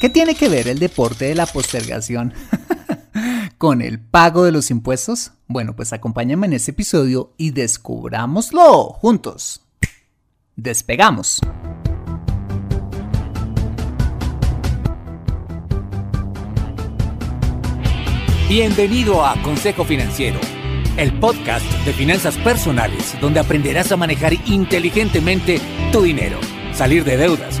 ¿Qué tiene que ver el deporte de la postergación con el pago de los impuestos? Bueno, pues acompáñame en este episodio y descubrámoslo juntos. Despegamos. Bienvenido a Consejo Financiero, el podcast de finanzas personales donde aprenderás a manejar inteligentemente tu dinero, salir de deudas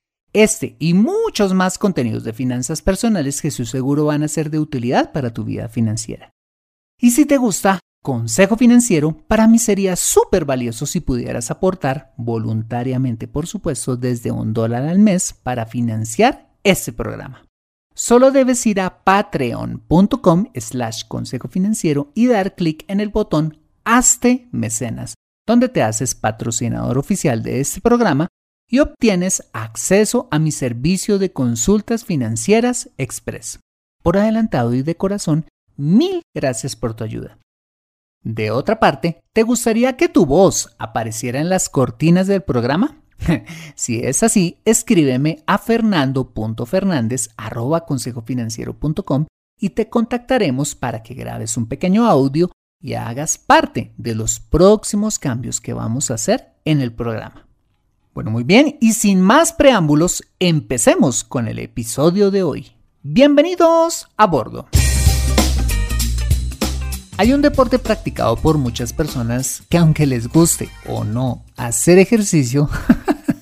este y muchos más contenidos de finanzas personales que su seguro van a ser de utilidad para tu vida financiera. Y si te gusta Consejo Financiero, para mí sería súper valioso si pudieras aportar, voluntariamente por supuesto, desde un dólar al mes para financiar este programa. Solo debes ir a patreon.com slash consejo financiero y dar clic en el botón Hazte Mecenas, donde te haces patrocinador oficial de este programa y obtienes acceso a mi servicio de consultas financieras express. Por adelantado y de corazón, mil gracias por tu ayuda. De otra parte, ¿te gustaría que tu voz apareciera en las cortinas del programa? si es así, escríbeme a fernando.fernandez.consejofinanciero.com y te contactaremos para que grabes un pequeño audio y hagas parte de los próximos cambios que vamos a hacer en el programa. Bueno, muy bien, y sin más preámbulos, empecemos con el episodio de hoy. Bienvenidos a bordo. Hay un deporte practicado por muchas personas que aunque les guste o no hacer ejercicio,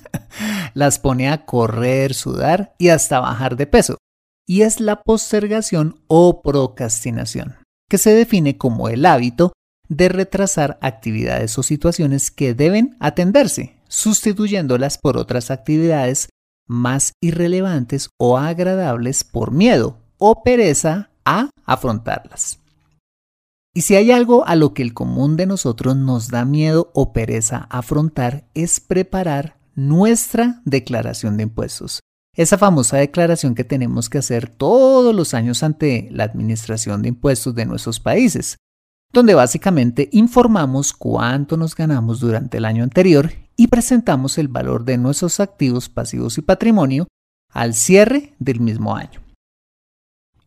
las pone a correr, sudar y hasta bajar de peso. Y es la postergación o procrastinación, que se define como el hábito de retrasar actividades o situaciones que deben atenderse sustituyéndolas por otras actividades más irrelevantes o agradables por miedo o pereza a afrontarlas. Y si hay algo a lo que el común de nosotros nos da miedo o pereza afrontar es preparar nuestra declaración de impuestos. Esa famosa declaración que tenemos que hacer todos los años ante la Administración de Impuestos de nuestros países, donde básicamente informamos cuánto nos ganamos durante el año anterior y presentamos el valor de nuestros activos pasivos y patrimonio al cierre del mismo año.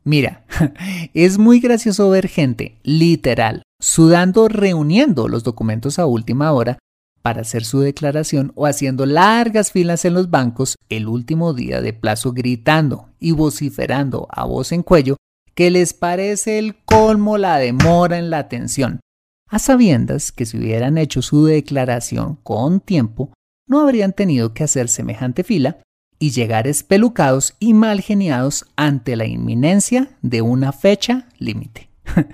Mira, es muy gracioso ver gente, literal, sudando reuniendo los documentos a última hora para hacer su declaración o haciendo largas filas en los bancos el último día de plazo gritando y vociferando a voz en cuello que les parece el colmo la demora en la atención, a sabiendas que si hubieran hecho su declaración con tiempo, no habrían tenido que hacer semejante fila y llegar espelucados y mal geniados ante la inminencia de una fecha límite.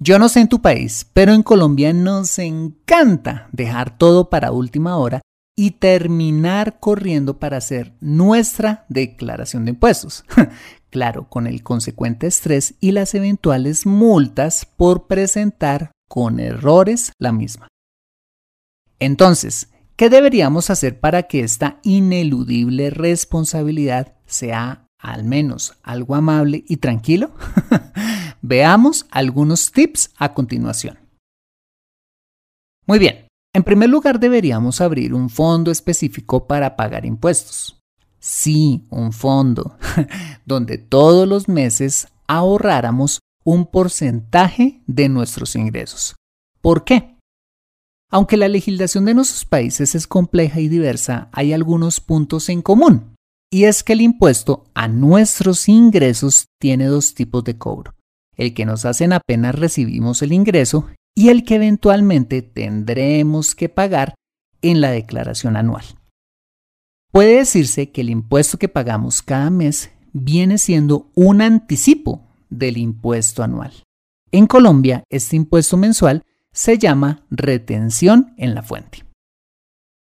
Yo no sé en tu país, pero en Colombia nos encanta dejar todo para última hora y terminar corriendo para hacer nuestra declaración de impuestos. claro, con el consecuente estrés y las eventuales multas por presentar con errores la misma. Entonces, ¿qué deberíamos hacer para que esta ineludible responsabilidad sea al menos algo amable y tranquilo? Veamos algunos tips a continuación. Muy bien, en primer lugar deberíamos abrir un fondo específico para pagar impuestos. Sí, un fondo donde todos los meses ahorráramos un porcentaje de nuestros ingresos. ¿Por qué? Aunque la legislación de nuestros países es compleja y diversa, hay algunos puntos en común. Y es que el impuesto a nuestros ingresos tiene dos tipos de cobro. El que nos hacen apenas recibimos el ingreso y el que eventualmente tendremos que pagar en la declaración anual. Puede decirse que el impuesto que pagamos cada mes viene siendo un anticipo del impuesto anual. En Colombia, este impuesto mensual se llama retención en la fuente.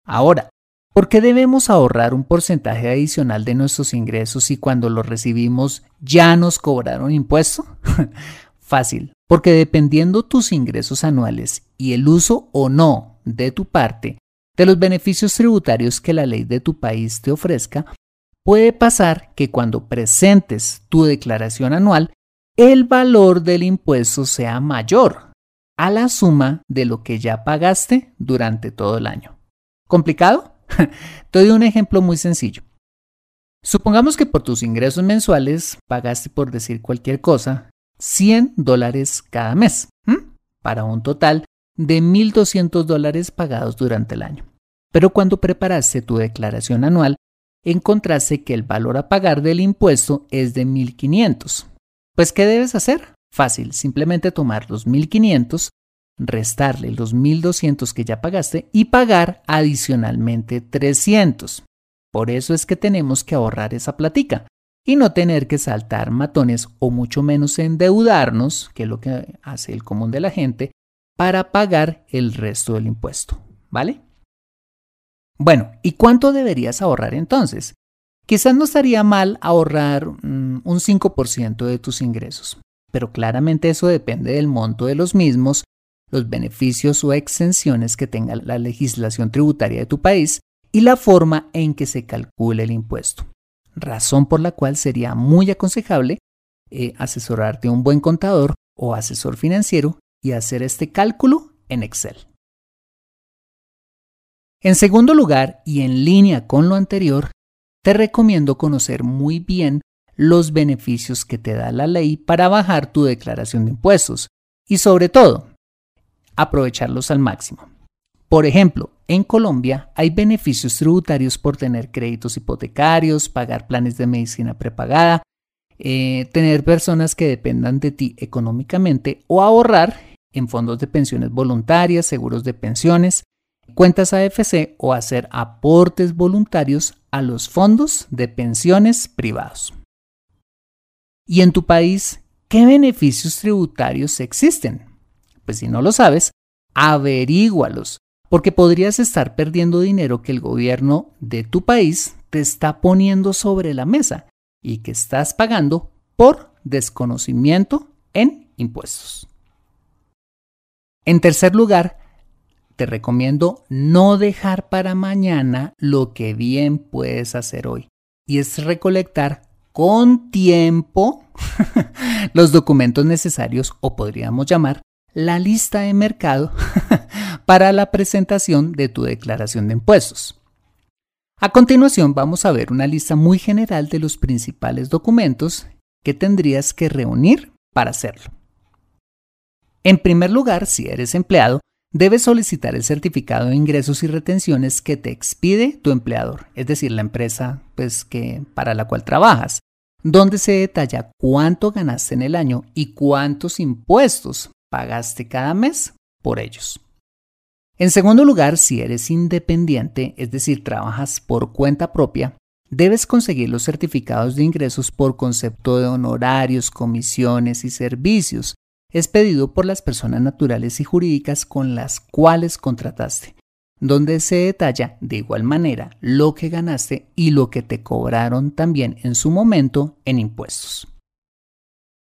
Ahora, ¿por qué debemos ahorrar un porcentaje adicional de nuestros ingresos si cuando los recibimos ya nos cobraron impuesto? Fácil, porque dependiendo tus ingresos anuales y el uso o no de tu parte de los beneficios tributarios que la ley de tu país te ofrezca, puede pasar que cuando presentes tu declaración anual, el valor del impuesto sea mayor a la suma de lo que ya pagaste durante todo el año. ¿Complicado? Te doy un ejemplo muy sencillo. Supongamos que por tus ingresos mensuales pagaste, por decir cualquier cosa, 100 dólares cada mes, para un total de 1.200 dólares pagados durante el año. Pero cuando preparaste tu declaración anual, encontraste que el valor a pagar del impuesto es de 1.500. Pues, ¿qué debes hacer? Fácil, simplemente tomar los 1500, restarle los 1200 que ya pagaste y pagar adicionalmente 300. Por eso es que tenemos que ahorrar esa platica y no tener que saltar matones o mucho menos endeudarnos, que es lo que hace el común de la gente, para pagar el resto del impuesto. ¿Vale? Bueno, ¿y cuánto deberías ahorrar entonces? Quizás no estaría mal ahorrar mm, un 5% de tus ingresos pero claramente eso depende del monto de los mismos, los beneficios o exenciones que tenga la legislación tributaria de tu país y la forma en que se calcule el impuesto. Razón por la cual sería muy aconsejable eh, asesorarte a un buen contador o asesor financiero y hacer este cálculo en Excel. En segundo lugar, y en línea con lo anterior, te recomiendo conocer muy bien los beneficios que te da la ley para bajar tu declaración de impuestos y sobre todo, aprovecharlos al máximo. Por ejemplo, en Colombia hay beneficios tributarios por tener créditos hipotecarios, pagar planes de medicina prepagada, eh, tener personas que dependan de ti económicamente o ahorrar en fondos de pensiones voluntarias, seguros de pensiones, cuentas AFC o hacer aportes voluntarios a los fondos de pensiones privados. ¿Y en tu país qué beneficios tributarios existen? Pues si no lo sabes, averígualos, porque podrías estar perdiendo dinero que el gobierno de tu país te está poniendo sobre la mesa y que estás pagando por desconocimiento en impuestos. En tercer lugar, te recomiendo no dejar para mañana lo que bien puedes hacer hoy, y es recolectar con tiempo los documentos necesarios o podríamos llamar la lista de mercado para la presentación de tu declaración de impuestos. A continuación vamos a ver una lista muy general de los principales documentos que tendrías que reunir para hacerlo. En primer lugar, si eres empleado, debes solicitar el certificado de ingresos y retenciones que te expide tu empleador, es decir, la empresa pues, que, para la cual trabajas, donde se detalla cuánto ganaste en el año y cuántos impuestos pagaste cada mes por ellos. En segundo lugar, si eres independiente, es decir, trabajas por cuenta propia, debes conseguir los certificados de ingresos por concepto de honorarios, comisiones y servicios expedido por las personas naturales y jurídicas con las cuales contrataste, donde se detalla de igual manera lo que ganaste y lo que te cobraron también en su momento en impuestos.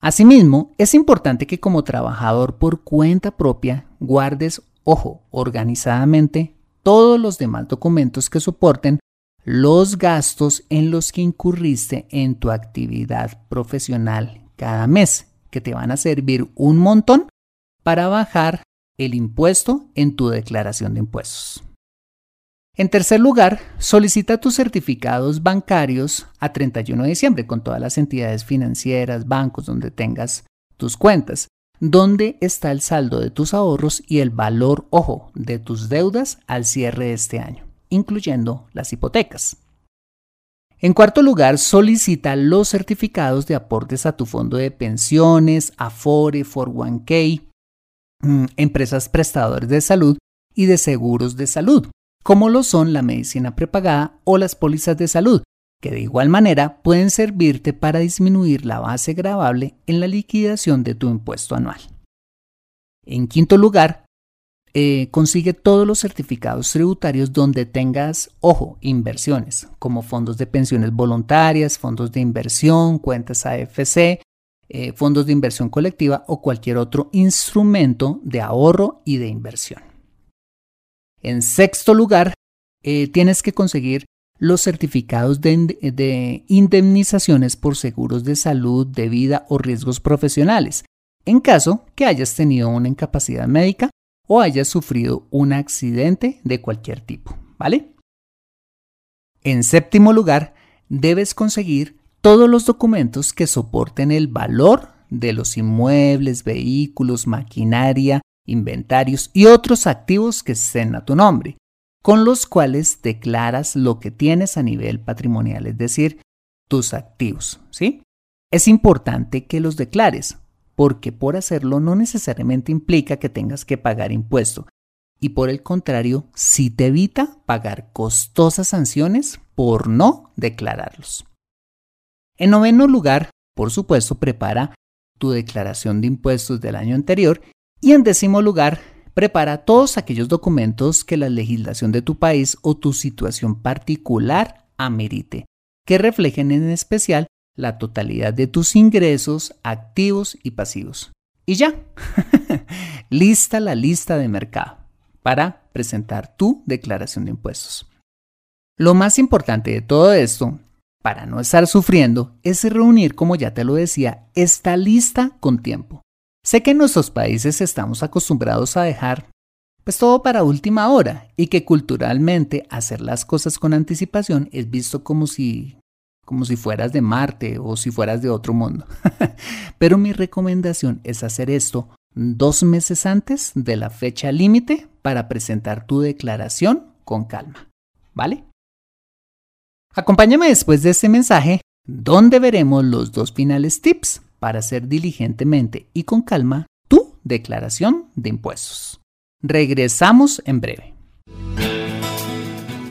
Asimismo, es importante que como trabajador por cuenta propia guardes, ojo, organizadamente todos los demás documentos que soporten los gastos en los que incurriste en tu actividad profesional cada mes, que te van a servir un montón para bajar el impuesto en tu declaración de impuestos. En tercer lugar, solicita tus certificados bancarios a 31 de diciembre con todas las entidades financieras, bancos donde tengas tus cuentas, donde está el saldo de tus ahorros y el valor, ojo, de tus deudas al cierre de este año incluyendo las hipotecas. En cuarto lugar, solicita los certificados de aportes a tu fondo de pensiones, Afore, 401k, mm, empresas prestadoras de salud y de seguros de salud, como lo son la medicina prepagada o las pólizas de salud, que de igual manera pueden servirte para disminuir la base gravable en la liquidación de tu impuesto anual. En quinto lugar, eh, consigue todos los certificados tributarios donde tengas, ojo, inversiones, como fondos de pensiones voluntarias, fondos de inversión, cuentas AFC, eh, fondos de inversión colectiva o cualquier otro instrumento de ahorro y de inversión. En sexto lugar, eh, tienes que conseguir los certificados de indemnizaciones por seguros de salud, de vida o riesgos profesionales, en caso que hayas tenido una incapacidad médica o hayas sufrido un accidente de cualquier tipo, ¿vale? En séptimo lugar, debes conseguir todos los documentos que soporten el valor de los inmuebles, vehículos, maquinaria, inventarios y otros activos que estén a tu nombre, con los cuales declaras lo que tienes a nivel patrimonial, es decir, tus activos, ¿sí? Es importante que los declares, porque por hacerlo no necesariamente implica que tengas que pagar impuesto y por el contrario, sí te evita pagar costosas sanciones por no declararlos. En noveno lugar, por supuesto, prepara tu declaración de impuestos del año anterior y en décimo lugar, prepara todos aquellos documentos que la legislación de tu país o tu situación particular amerite, que reflejen en especial la totalidad de tus ingresos, activos y pasivos. Y ya, lista la lista de mercado para presentar tu declaración de impuestos. Lo más importante de todo esto, para no estar sufriendo, es reunir, como ya te lo decía, esta lista con tiempo. Sé que en nuestros países estamos acostumbrados a dejar pues todo para última hora y que culturalmente hacer las cosas con anticipación es visto como si como si fueras de Marte o si fueras de otro mundo. Pero mi recomendación es hacer esto dos meses antes de la fecha límite para presentar tu declaración con calma. ¿Vale? Acompáñame después de este mensaje donde veremos los dos finales tips para hacer diligentemente y con calma tu declaración de impuestos. Regresamos en breve.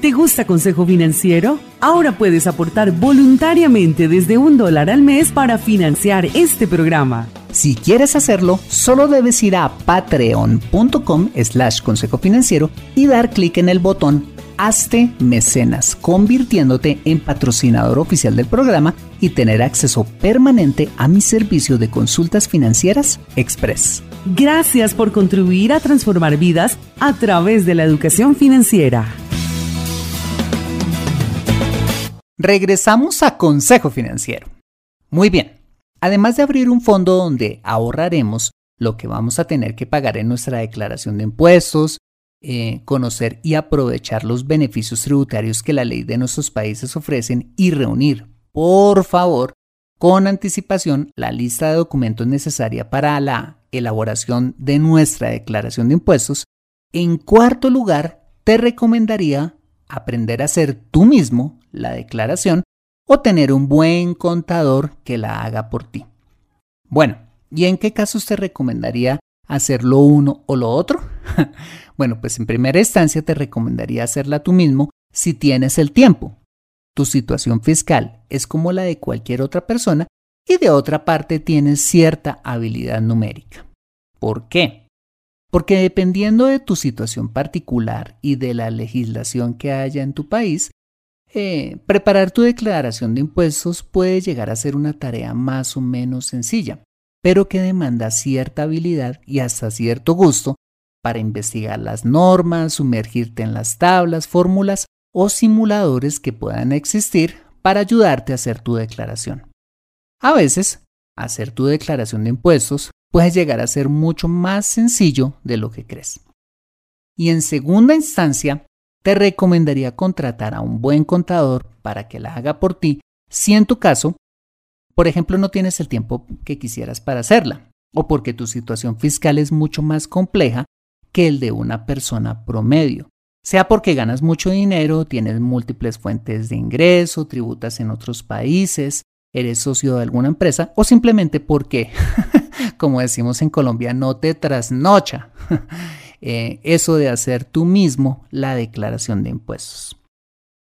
¿Te gusta Consejo Financiero? Ahora puedes aportar voluntariamente desde un dólar al mes para financiar este programa. Si quieres hacerlo, solo debes ir a patreon.com slash consejo financiero y dar clic en el botón Hazte Mecenas, convirtiéndote en patrocinador oficial del programa y tener acceso permanente a mi servicio de consultas financieras Express. Gracias por contribuir a transformar vidas a través de la educación financiera. Regresamos a Consejo Financiero. Muy bien, además de abrir un fondo donde ahorraremos lo que vamos a tener que pagar en nuestra declaración de impuestos, eh, conocer y aprovechar los beneficios tributarios que la ley de nuestros países ofrecen y reunir, por favor, con anticipación la lista de documentos necesaria para la elaboración de nuestra declaración de impuestos, en cuarto lugar, te recomendaría aprender a hacer tú mismo la declaración o tener un buen contador que la haga por ti. Bueno, ¿y en qué casos te recomendaría hacer lo uno o lo otro? bueno, pues en primera instancia te recomendaría hacerla tú mismo si tienes el tiempo. Tu situación fiscal es como la de cualquier otra persona y de otra parte tienes cierta habilidad numérica. ¿Por qué? Porque dependiendo de tu situación particular y de la legislación que haya en tu país, eh, preparar tu declaración de impuestos puede llegar a ser una tarea más o menos sencilla, pero que demanda cierta habilidad y hasta cierto gusto para investigar las normas, sumergirte en las tablas, fórmulas o simuladores que puedan existir para ayudarte a hacer tu declaración. A veces, hacer tu declaración de impuestos puede llegar a ser mucho más sencillo de lo que crees. Y en segunda instancia, te recomendaría contratar a un buen contador para que la haga por ti si en tu caso, por ejemplo, no tienes el tiempo que quisieras para hacerla, o porque tu situación fiscal es mucho más compleja que el de una persona promedio, sea porque ganas mucho dinero, tienes múltiples fuentes de ingreso, tributas en otros países, eres socio de alguna empresa o simplemente porque, como decimos en Colombia, no te trasnocha eh, eso de hacer tú mismo la declaración de impuestos.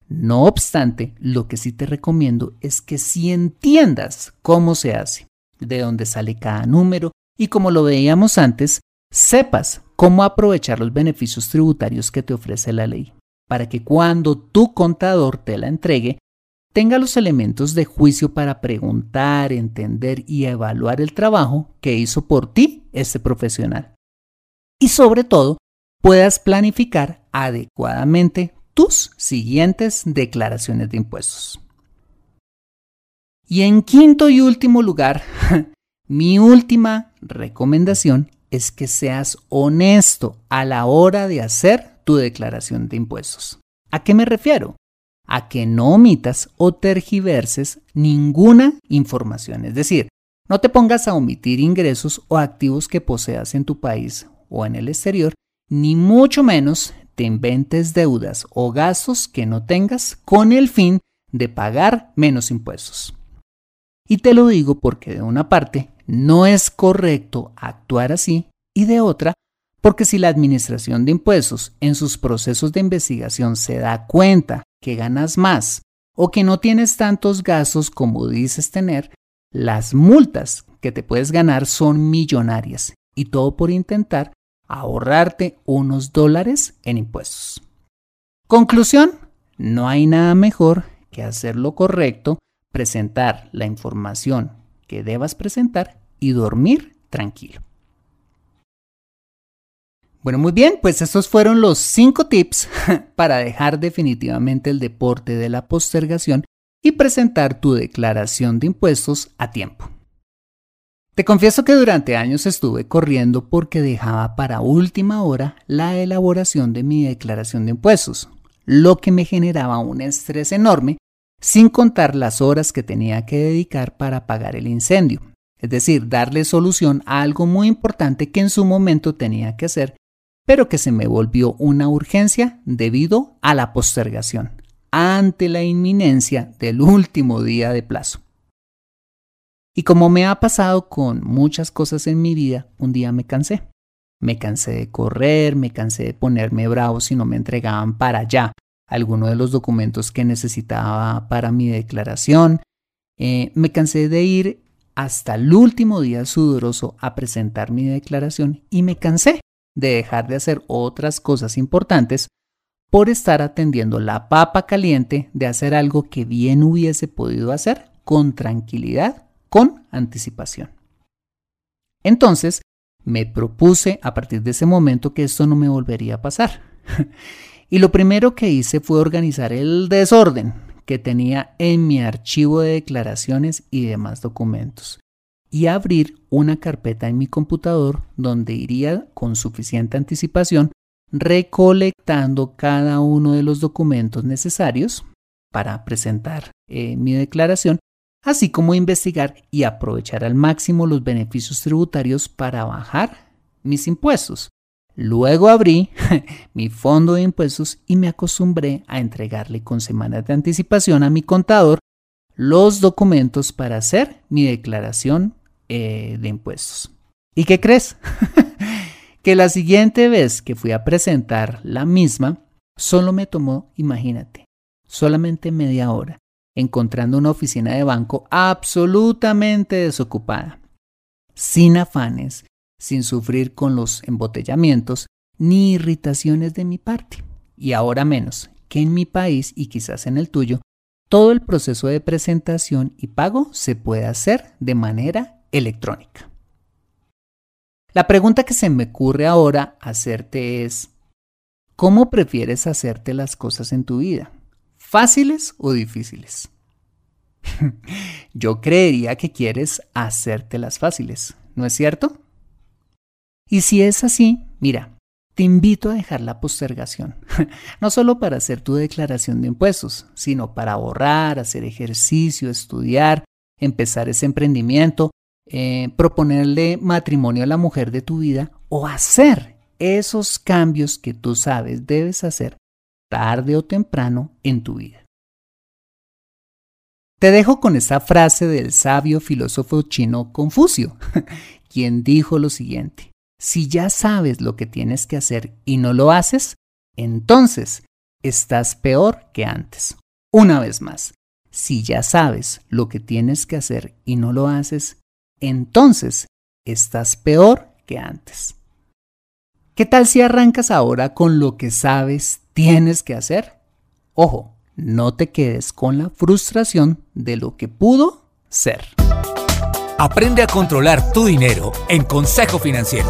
No obstante, lo que sí te recomiendo es que si entiendas cómo se hace, de dónde sale cada número y como lo veíamos antes, sepas cómo aprovechar los beneficios tributarios que te ofrece la ley, para que cuando tu contador te la entregue, tenga los elementos de juicio para preguntar, entender y evaluar el trabajo que hizo por ti este profesional. Y sobre todo, puedas planificar adecuadamente tus siguientes declaraciones de impuestos. Y en quinto y último lugar, mi última recomendación es que seas honesto a la hora de hacer tu declaración de impuestos. ¿A qué me refiero? A que no omitas o tergiverses ninguna información. Es decir, no te pongas a omitir ingresos o activos que poseas en tu país o en el exterior, ni mucho menos te inventes deudas o gastos que no tengas con el fin de pagar menos impuestos. Y te lo digo porque de una parte no es correcto actuar así y de otra porque si la Administración de Impuestos en sus procesos de investigación se da cuenta que ganas más o que no tienes tantos gastos como dices tener, las multas que te puedes ganar son millonarias y todo por intentar ahorrarte unos dólares en impuestos. Conclusión, no hay nada mejor que hacer lo correcto, presentar la información que debas presentar y dormir tranquilo. Bueno, muy bien, pues estos fueron los 5 tips para dejar definitivamente el deporte de la postergación y presentar tu declaración de impuestos a tiempo. Te confieso que durante años estuve corriendo porque dejaba para última hora la elaboración de mi declaración de impuestos, lo que me generaba un estrés enorme, sin contar las horas que tenía que dedicar para apagar el incendio, es decir, darle solución a algo muy importante que en su momento tenía que hacer pero que se me volvió una urgencia debido a la postergación, ante la inminencia del último día de plazo. Y como me ha pasado con muchas cosas en mi vida, un día me cansé. Me cansé de correr, me cansé de ponerme bravo si no me entregaban para allá alguno de los documentos que necesitaba para mi declaración. Eh, me cansé de ir hasta el último día sudoroso a presentar mi declaración y me cansé de dejar de hacer otras cosas importantes por estar atendiendo la papa caliente de hacer algo que bien hubiese podido hacer con tranquilidad, con anticipación. Entonces, me propuse a partir de ese momento que esto no me volvería a pasar. y lo primero que hice fue organizar el desorden que tenía en mi archivo de declaraciones y demás documentos y abrir una carpeta en mi computador donde iría con suficiente anticipación recolectando cada uno de los documentos necesarios para presentar eh, mi declaración, así como investigar y aprovechar al máximo los beneficios tributarios para bajar mis impuestos. Luego abrí mi fondo de impuestos y me acostumbré a entregarle con semanas de anticipación a mi contador los documentos para hacer mi declaración eh, de impuestos. ¿Y qué crees? que la siguiente vez que fui a presentar la misma, solo me tomó, imagínate, solamente media hora, encontrando una oficina de banco absolutamente desocupada, sin afanes, sin sufrir con los embotellamientos ni irritaciones de mi parte. Y ahora menos, que en mi país y quizás en el tuyo, todo el proceso de presentación y pago se puede hacer de manera electrónica. La pregunta que se me ocurre ahora hacerte es, ¿cómo prefieres hacerte las cosas en tu vida? ¿Fáciles o difíciles? Yo creería que quieres hacértelas fáciles, ¿no es cierto? Y si es así, mira, te invito a dejar la postergación, no solo para hacer tu declaración de impuestos, sino para ahorrar, hacer ejercicio, estudiar, empezar ese emprendimiento, eh, proponerle matrimonio a la mujer de tu vida o hacer esos cambios que tú sabes debes hacer tarde o temprano en tu vida. Te dejo con esa frase del sabio filósofo chino Confucio, quien dijo lo siguiente, si ya sabes lo que tienes que hacer y no lo haces, entonces estás peor que antes. Una vez más, si ya sabes lo que tienes que hacer y no lo haces, entonces estás peor que antes. ¿Qué tal si arrancas ahora con lo que sabes tienes que hacer? Ojo, no te quedes con la frustración de lo que pudo ser. Aprende a controlar tu dinero en Consejo Financiero.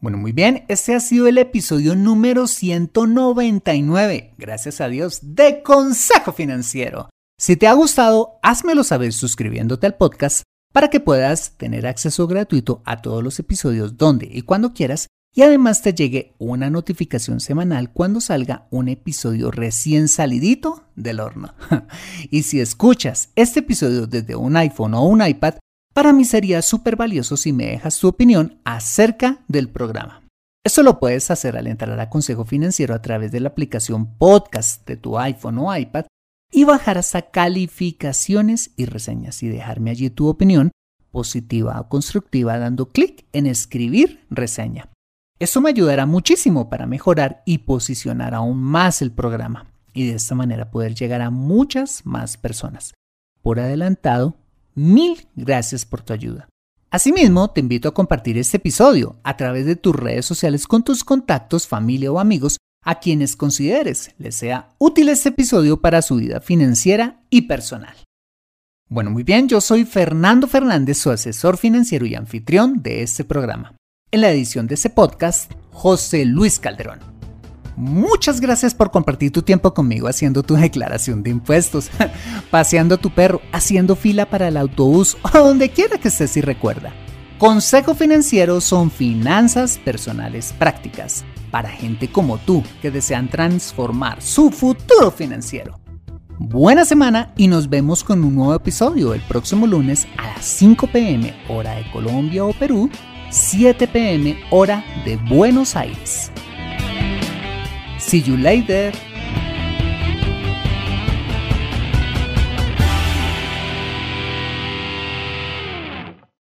Bueno, muy bien, este ha sido el episodio número 199, gracias a Dios, de Consejo Financiero. Si te ha gustado, házmelo saber suscribiéndote al podcast para que puedas tener acceso gratuito a todos los episodios donde y cuando quieras y además te llegue una notificación semanal cuando salga un episodio recién salidito del horno. y si escuchas este episodio desde un iPhone o un iPad, para mí sería súper valioso si me dejas tu opinión acerca del programa. Eso lo puedes hacer al entrar a Consejo Financiero a través de la aplicación podcast de tu iPhone o iPad y bajar hasta calificaciones y reseñas y dejarme allí tu opinión positiva o constructiva dando clic en escribir reseña. Eso me ayudará muchísimo para mejorar y posicionar aún más el programa y de esta manera poder llegar a muchas más personas. Por adelantado, mil gracias por tu ayuda. Asimismo, te invito a compartir este episodio a través de tus redes sociales con tus contactos, familia o amigos a quienes consideres les sea útil este episodio para su vida financiera y personal. Bueno, muy bien, yo soy Fernando Fernández, su asesor financiero y anfitrión de este programa. En la edición de ese podcast, José Luis Calderón. Muchas gracias por compartir tu tiempo conmigo haciendo tu declaración de impuestos, paseando tu perro, haciendo fila para el autobús o donde quiera que estés y recuerda. Consejo Financiero son finanzas personales prácticas para gente como tú que desean transformar su futuro financiero. Buena semana y nos vemos con un nuevo episodio el próximo lunes a las 5 pm hora de Colombia o Perú 7 pm hora de Buenos Aires. See you later.